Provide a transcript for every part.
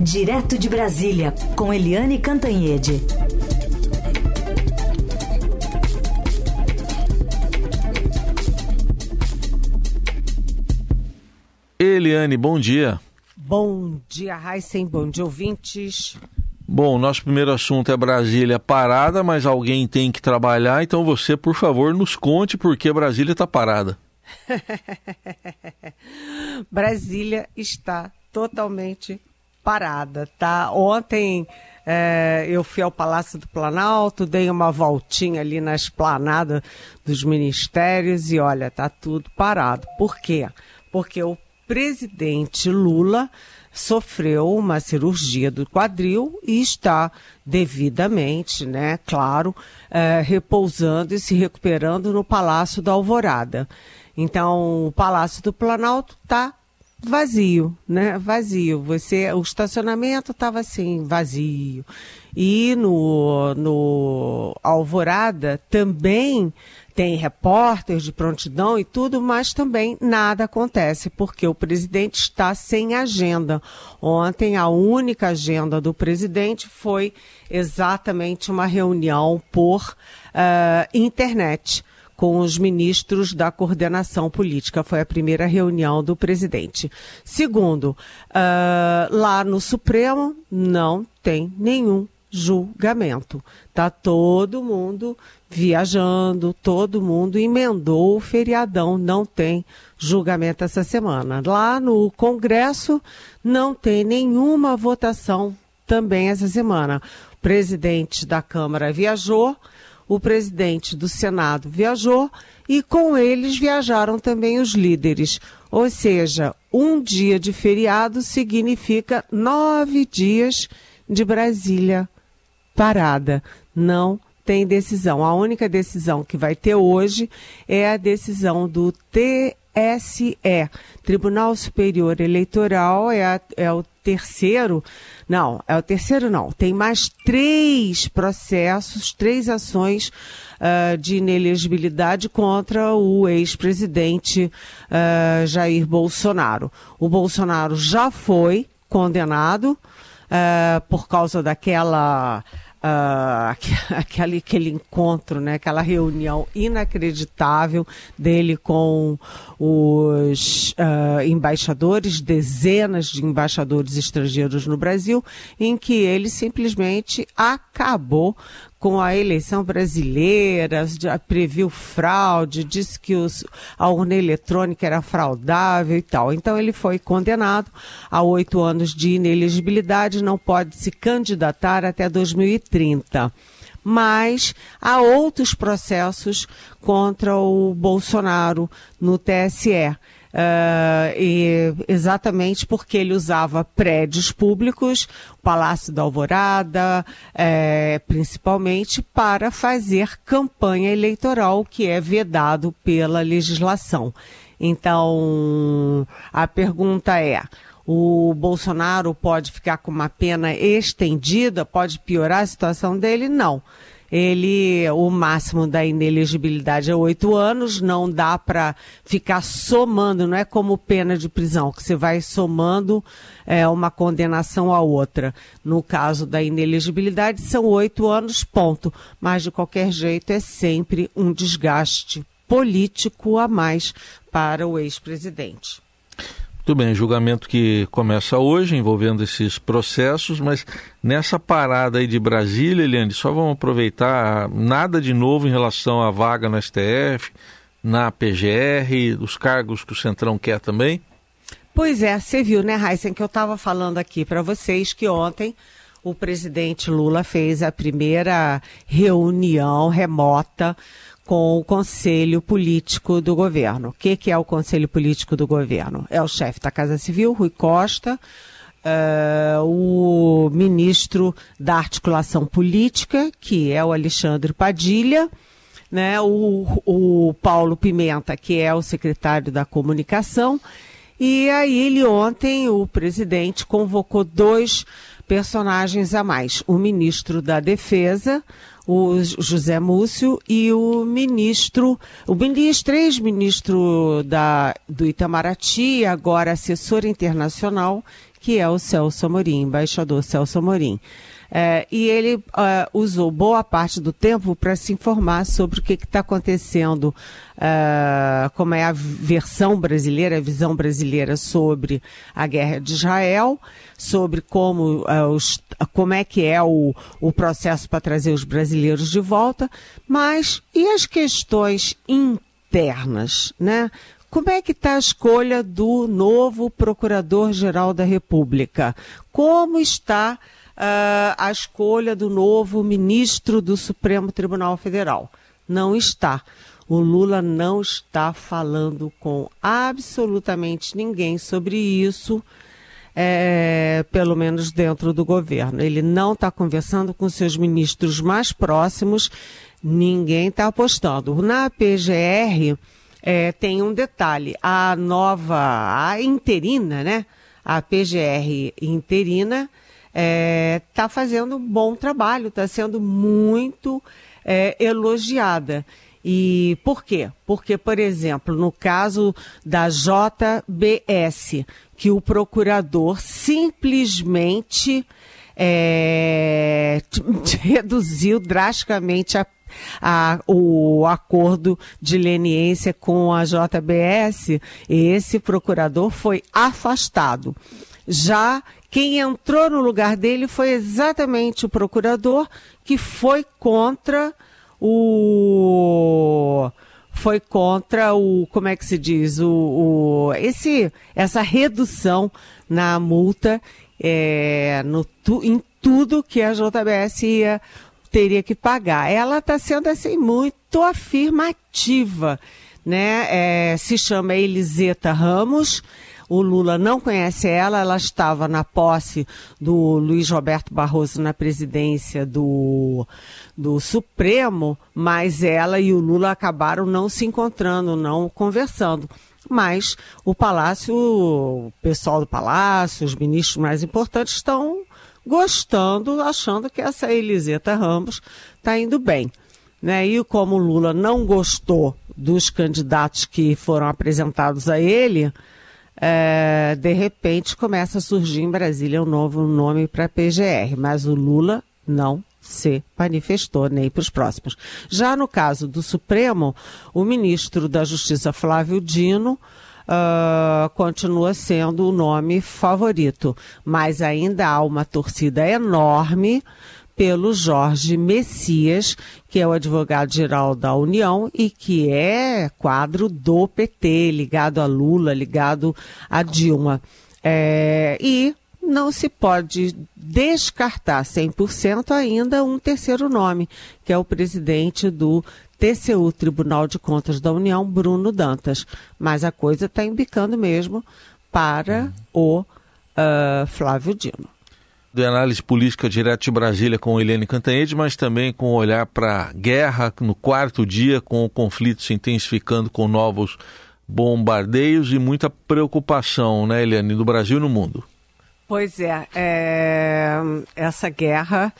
Direto de Brasília, com Eliane Cantanhede. Eliane, bom dia. Bom dia, Heisen. Bom dia, ouvintes. Bom, nosso primeiro assunto é Brasília parada, mas alguém tem que trabalhar, então você, por favor, nos conte por que Brasília está parada. Brasília está totalmente parada, tá? Ontem é, eu fui ao Palácio do Planalto, dei uma voltinha ali na esplanada dos ministérios e olha, tá tudo parado. Por quê? Porque o presidente Lula sofreu uma cirurgia do quadril e está devidamente, né, claro, é, repousando e se recuperando no Palácio da Alvorada. Então, o Palácio do Planalto está vazio, né? Vazio. Você, o estacionamento estava assim, vazio. E no, no Alvorada também tem repórteres de prontidão e tudo, mas também nada acontece, porque o presidente está sem agenda. Ontem, a única agenda do presidente foi exatamente uma reunião por uh, internet com os ministros da coordenação política. Foi a primeira reunião do presidente. Segundo, uh, lá no Supremo não tem nenhum julgamento. Tá todo mundo viajando, todo mundo emendou o feriadão, não tem julgamento essa semana. Lá no Congresso não tem nenhuma votação também essa semana. O presidente da Câmara viajou, o presidente do Senado viajou e com eles viajaram também os líderes. Ou seja, um dia de feriado significa nove dias de Brasília parada. Não tem decisão. A única decisão que vai ter hoje é a decisão do TSE, Tribunal Superior Eleitoral, é, a, é o terceiro. Não, é o terceiro não. Tem mais três processos, três ações uh, de inelegibilidade contra o ex-presidente uh, Jair Bolsonaro. O Bolsonaro já foi condenado uh, por causa daquela uh, aquele, aquele encontro, né, aquela reunião inacreditável dele com os uh, embaixadores, dezenas de embaixadores estrangeiros no Brasil, em que ele simplesmente acabou com a eleição brasileira, previu fraude, disse que os, a urna eletrônica era fraudável e tal. Então ele foi condenado a oito anos de inelegibilidade, não pode se candidatar até 2030 mas há outros processos contra o Bolsonaro no TSE. Uh, exatamente porque ele usava prédios públicos, Palácio da Alvorada, é, principalmente, para fazer campanha eleitoral, que é vedado pela legislação. Então, a pergunta é: o Bolsonaro pode ficar com uma pena estendida, pode piorar a situação dele? Não ele o máximo da inelegibilidade é oito anos, não dá para ficar somando, não é como pena de prisão, que você vai somando é, uma condenação a outra. No caso da inelegibilidade, são oito anos, ponto. Mas, de qualquer jeito, é sempre um desgaste político a mais para o ex-presidente. Muito bem, julgamento que começa hoje envolvendo esses processos, mas nessa parada aí de Brasília, Eliane, só vamos aproveitar nada de novo em relação à vaga no STF, na PGR, dos cargos que o Centrão quer também? Pois é, você viu, né, Heisen, que eu estava falando aqui para vocês que ontem o presidente Lula fez a primeira reunião remota com o Conselho Político do Governo. O que, que é o Conselho Político do Governo? É o chefe da Casa Civil, Rui Costa, uh, o ministro da Articulação Política, que é o Alexandre Padilha, né, o, o Paulo Pimenta, que é o secretário da Comunicação, e aí ele ontem, o presidente, convocou dois personagens a mais. O ministro da Defesa, o José Múcio, e o ministro, o ministro, ex-ministro da, do Itamaraty, agora assessor internacional, que é o Celso Amorim, embaixador Celso Amorim. É, e ele uh, usou boa parte do tempo para se informar sobre o que está acontecendo, uh, como é a versão brasileira, a visão brasileira sobre a guerra de Israel, sobre como, uh, os, como é que é o, o processo para trazer os brasileiros de volta, mas e as questões internas, né? Como é que está a escolha do novo Procurador-Geral da República? Como está uh, a escolha do novo ministro do Supremo Tribunal Federal. Não está. O Lula não está falando com absolutamente ninguém sobre isso, é, pelo menos dentro do governo. Ele não está conversando com seus ministros mais próximos, ninguém está apostando. Na PGR é, tem um detalhe: a nova, a interina, né? A PGR interina está é, tá fazendo um bom trabalho, está sendo muito é, elogiada. E por quê? Porque, por exemplo, no caso da JBS, que o procurador simplesmente é, reduziu drasticamente a, a, o acordo de leniência com a JBS, esse procurador foi afastado. Já quem entrou no lugar dele foi exatamente o procurador que foi contra o foi contra o como é que se diz o, o esse essa redução na multa é, no, tu, em tudo que a JBS ia, teria que pagar. Ela está sendo assim muito afirmativa, né? É, se chama Eliseta Ramos o Lula não conhece ela, ela estava na posse do Luiz Roberto Barroso na presidência do, do Supremo, mas ela e o Lula acabaram não se encontrando, não conversando. Mas o Palácio, o pessoal do Palácio, os ministros mais importantes estão gostando, achando que essa Eliseta Ramos está indo bem. Né? E como o Lula não gostou dos candidatos que foram apresentados a ele, é, de repente começa a surgir em Brasília um novo nome para PGR, mas o Lula não se manifestou nem para os próximos. Já no caso do Supremo, o ministro da Justiça Flávio Dino Uh, continua sendo o nome favorito, mas ainda há uma torcida enorme pelo Jorge Messias, que é o advogado-geral da União e que é quadro do PT, ligado a Lula, ligado a Dilma. É, e não se pode descartar 100% ainda um terceiro nome, que é o presidente do TCU, Tribunal de Contas da União, Bruno Dantas. Mas a coisa está embicando mesmo para o uh, Flávio Dino de análise política direto de Brasília com Helene Cantanhede, mas também com olhar para a guerra no quarto dia, com o conflito se intensificando com novos bombardeios e muita preocupação, né, Eliane, do Brasil e no mundo. Pois é, é essa guerra,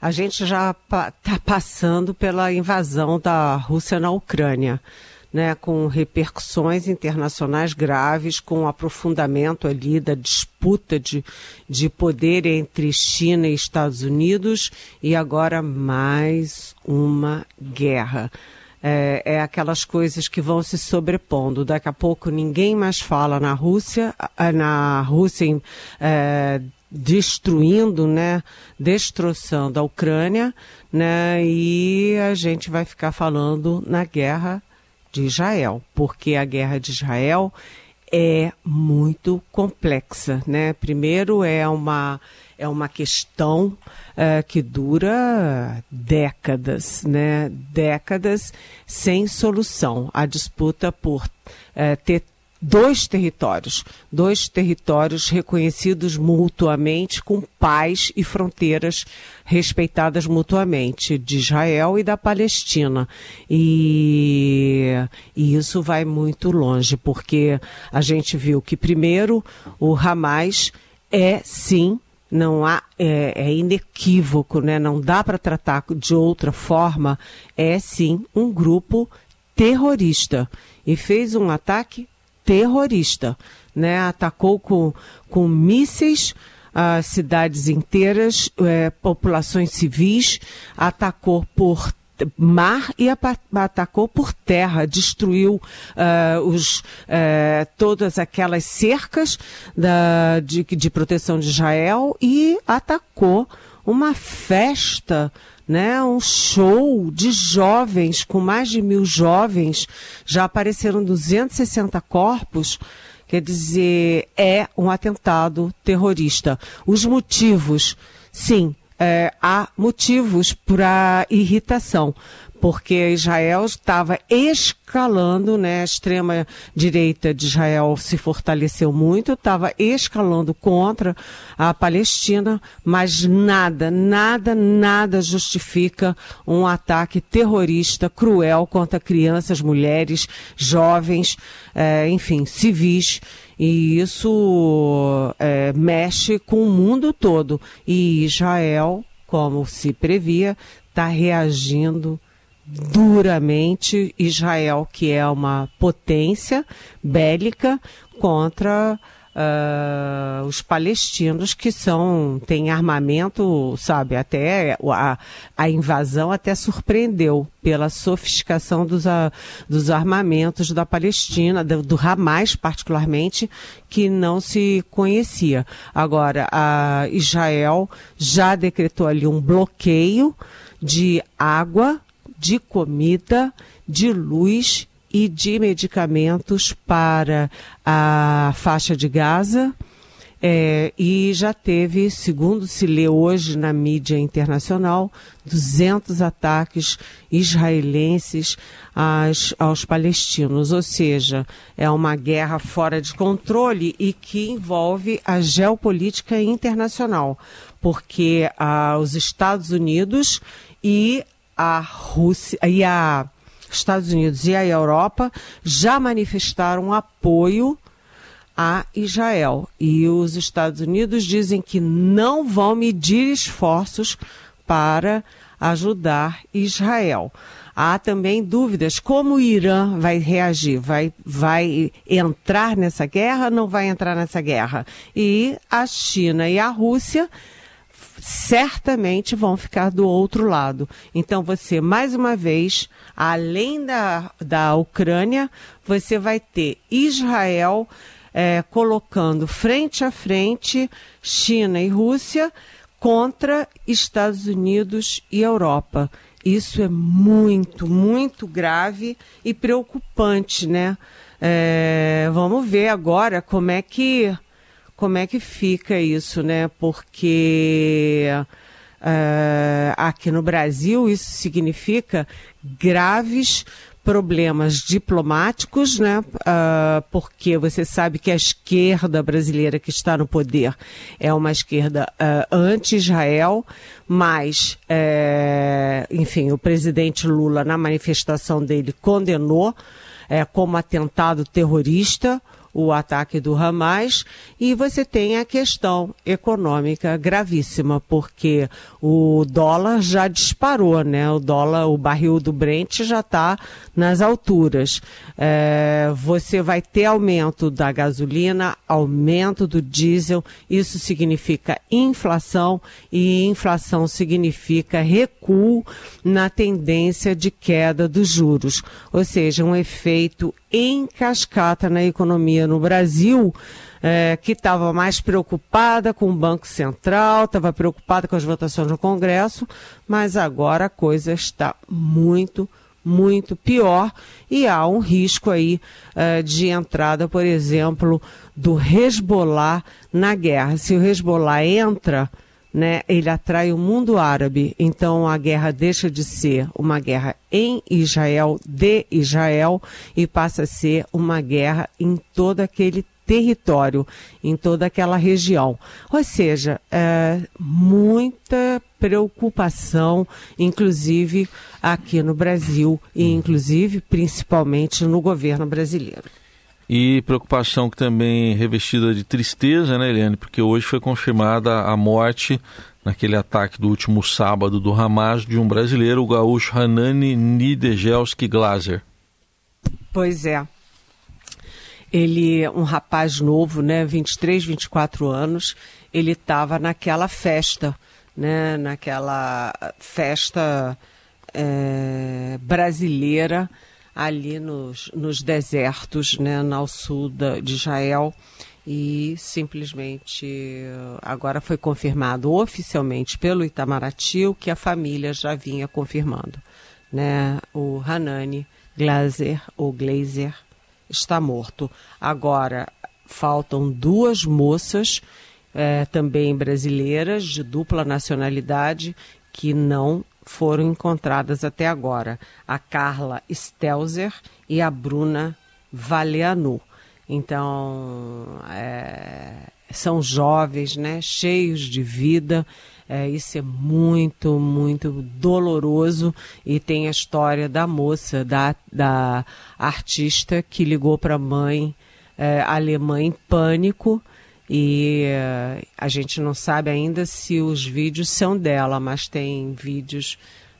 a gente já está passando pela invasão da Rússia na Ucrânia né, com repercussões internacionais graves, com aprofundamento ali da disputa de, de poder entre China e Estados Unidos e agora mais uma guerra. É, é, aquelas coisas que vão se sobrepondo. Daqui a pouco ninguém mais fala na Rússia, na Rússia é, destruindo, né, destroçando a Ucrânia, né, e a gente vai ficar falando na guerra de Israel, porque a guerra de Israel é muito complexa, né? Primeiro é uma é uma questão uh, que dura décadas, né? Décadas sem solução. A disputa por uh, ter dois territórios, dois territórios reconhecidos mutuamente com paz e fronteiras respeitadas mutuamente, de Israel e da Palestina. E, e isso vai muito longe, porque a gente viu que, primeiro, o Hamas é sim não há é, é, inequívoco, né? Não dá para tratar de outra forma. É sim um grupo terrorista e fez um ataque terrorista, né? Atacou com, com mísseis uh, cidades inteiras, uh, populações civis, atacou por mar e atacou por terra, destruiu uh, os, uh, todas aquelas cercas da, de, de proteção de Israel e atacou uma festa né, um show de jovens, com mais de mil jovens, já apareceram 260 corpos. Quer dizer, é um atentado terrorista. Os motivos, sim, é, há motivos para irritação, porque Israel estava escalando, né? A extrema direita de Israel se fortaleceu muito, estava escalando contra a Palestina, mas nada, nada, nada justifica um ataque terrorista cruel contra crianças, mulheres, jovens, é, enfim, civis. E isso é, mexe com o mundo todo. E Israel, como se previa, está reagindo duramente Israel, que é uma potência bélica, contra uh, os palestinos que são têm armamento, sabe? Até a, a invasão até surpreendeu pela sofisticação dos, uh, dos armamentos da Palestina, do, do Hamas particularmente, que não se conhecia. Agora, a Israel já decretou ali um bloqueio de água de comida, de luz e de medicamentos para a faixa de Gaza. É, e já teve, segundo se lê hoje na mídia internacional, 200 ataques israelenses às, aos palestinos. Ou seja, é uma guerra fora de controle e que envolve a geopolítica internacional, porque ah, os Estados Unidos e a Rússia e a Estados Unidos e a Europa já manifestaram apoio a Israel. E os Estados Unidos dizem que não vão medir esforços para ajudar Israel. Há também dúvidas como o Irã vai reagir, vai, vai entrar nessa guerra, não vai entrar nessa guerra. E a China e a Rússia certamente vão ficar do outro lado. Então você, mais uma vez, além da, da Ucrânia, você vai ter Israel é, colocando frente a frente China e Rússia contra Estados Unidos e Europa. Isso é muito, muito grave e preocupante, né? É, vamos ver agora como é que como é que fica isso, né? Porque uh, aqui no Brasil isso significa graves problemas diplomáticos, né? Uh, porque você sabe que a esquerda brasileira que está no poder é uma esquerda uh, anti-Israel, mas, uh, enfim, o presidente Lula, na manifestação dele, condenou como atentado terrorista o ataque do Hamas e você tem a questão econômica gravíssima, porque o dólar já disparou, né? O dólar, o barril do Brent já está nas alturas. É, você vai ter aumento da gasolina, aumento do diesel, isso significa inflação e inflação significa recuo na tendência de queda dos juros, ou seja, um efeito em cascata na economia no Brasil, é, que estava mais preocupada com o Banco Central, estava preocupada com as votações no Congresso, mas agora a coisa está muito, muito pior e há um risco aí é, de entrada, por exemplo, do Hezbollah na guerra. Se o Hezbollah entra né, ele atrai o mundo árabe. Então a guerra deixa de ser uma guerra em Israel, de Israel, e passa a ser uma guerra em todo aquele território, em toda aquela região. Ou seja, é, muita preocupação, inclusive aqui no Brasil e inclusive principalmente no governo brasileiro. E preocupação que também revestida de tristeza, né, Eliane? Porque hoje foi confirmada a morte naquele ataque do último sábado do Hamas de um brasileiro, o gaúcho Hanani Nidegelski Glaser. Pois é. ele, um rapaz novo, né, 23, 24 anos, ele estava naquela festa, né, naquela festa é, brasileira ali nos, nos desertos, né, no sul da, de Israel e simplesmente agora foi confirmado oficialmente pelo Itamaraty o que a família já vinha confirmando, né? O Hanani Glazer ou Glazer está morto. Agora faltam duas moças é, também brasileiras de dupla nacionalidade que não foram encontradas até agora: a Carla Stelzer e a Bruna Valeanu. Então, é, são jovens, né, cheios de vida. É, isso é muito, muito doloroso. E tem a história da moça, da, da artista que ligou para a mãe é, alemã em pânico. E é, a gente não sabe ainda se os vídeos são dela, mas tem vídeos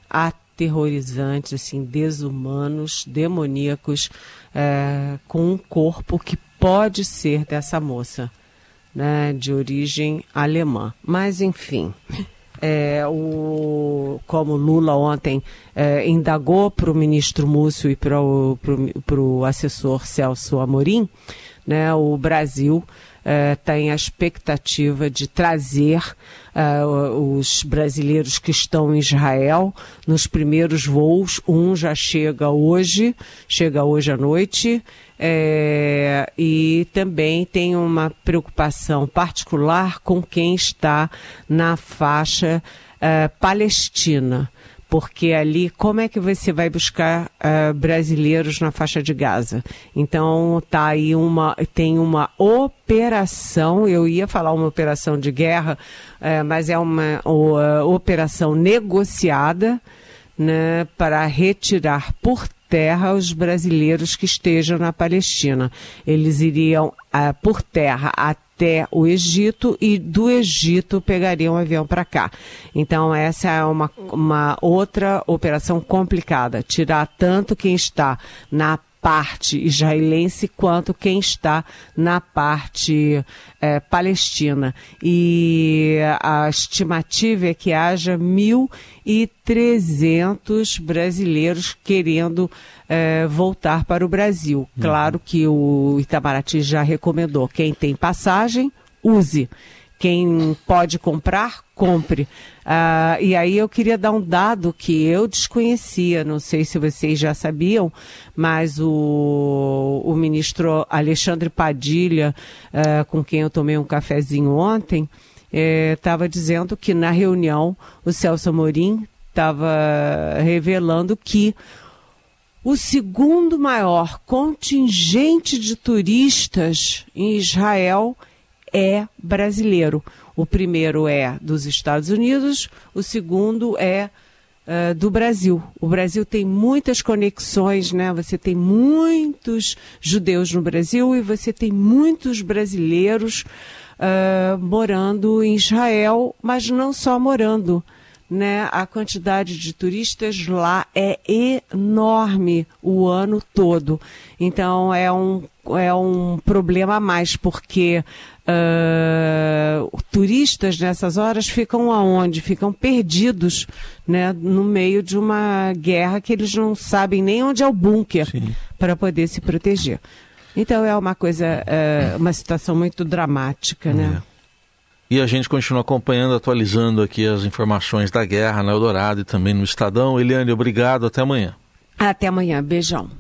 aterrorizantes, assim, desumanos, demoníacos, é, com um corpo que pode ser dessa moça, né, de origem alemã. Mas, enfim. É, o, como Lula ontem é, indagou para o ministro Múcio e para o assessor Celso Amorim, né, o Brasil é, tem a expectativa de trazer é, os brasileiros que estão em Israel nos primeiros voos. Um já chega hoje, chega hoje à noite, é, e também tem uma preocupação particular com quem está na faixa é, palestina porque ali como é que você vai buscar uh, brasileiros na faixa de Gaza? Então tá aí uma tem uma operação, eu ia falar uma operação de guerra, uh, mas é uma uh, operação negociada, né, para retirar por terra os brasileiros que estejam na Palestina. Eles iriam por terra até até o Egito e do Egito pegaria um avião para cá. Então essa é uma, uma outra operação complicada, tirar tanto quem está na parte israelense quanto quem está na parte é, palestina. E a estimativa é que haja 1.300 brasileiros querendo é, voltar para o Brasil. Uhum. Claro que o Itamaraty já recomendou: quem tem passagem, use. Quem pode comprar, compre. Uh, e aí eu queria dar um dado que eu desconhecia, não sei se vocês já sabiam, mas o, o ministro Alexandre Padilha, uh, com quem eu tomei um cafezinho ontem, estava eh, dizendo que na reunião o Celso Amorim estava revelando que o segundo maior contingente de turistas em Israel é brasileiro. O primeiro é dos Estados Unidos, o segundo é uh, do Brasil. O Brasil tem muitas conexões, né? Você tem muitos judeus no Brasil e você tem muitos brasileiros uh, morando em Israel, mas não só morando. Né, a quantidade de turistas lá é enorme o ano todo. Então é um, é um problema a mais, porque uh, turistas nessas horas ficam aonde? Ficam perdidos, né, no meio de uma guerra que eles não sabem nem onde é o bunker para poder se proteger. Então é uma coisa, uh, uma situação muito dramática, né? É. E a gente continua acompanhando, atualizando aqui as informações da guerra na Eldorado e também no Estadão. Eliane, obrigado, até amanhã. Até amanhã, beijão.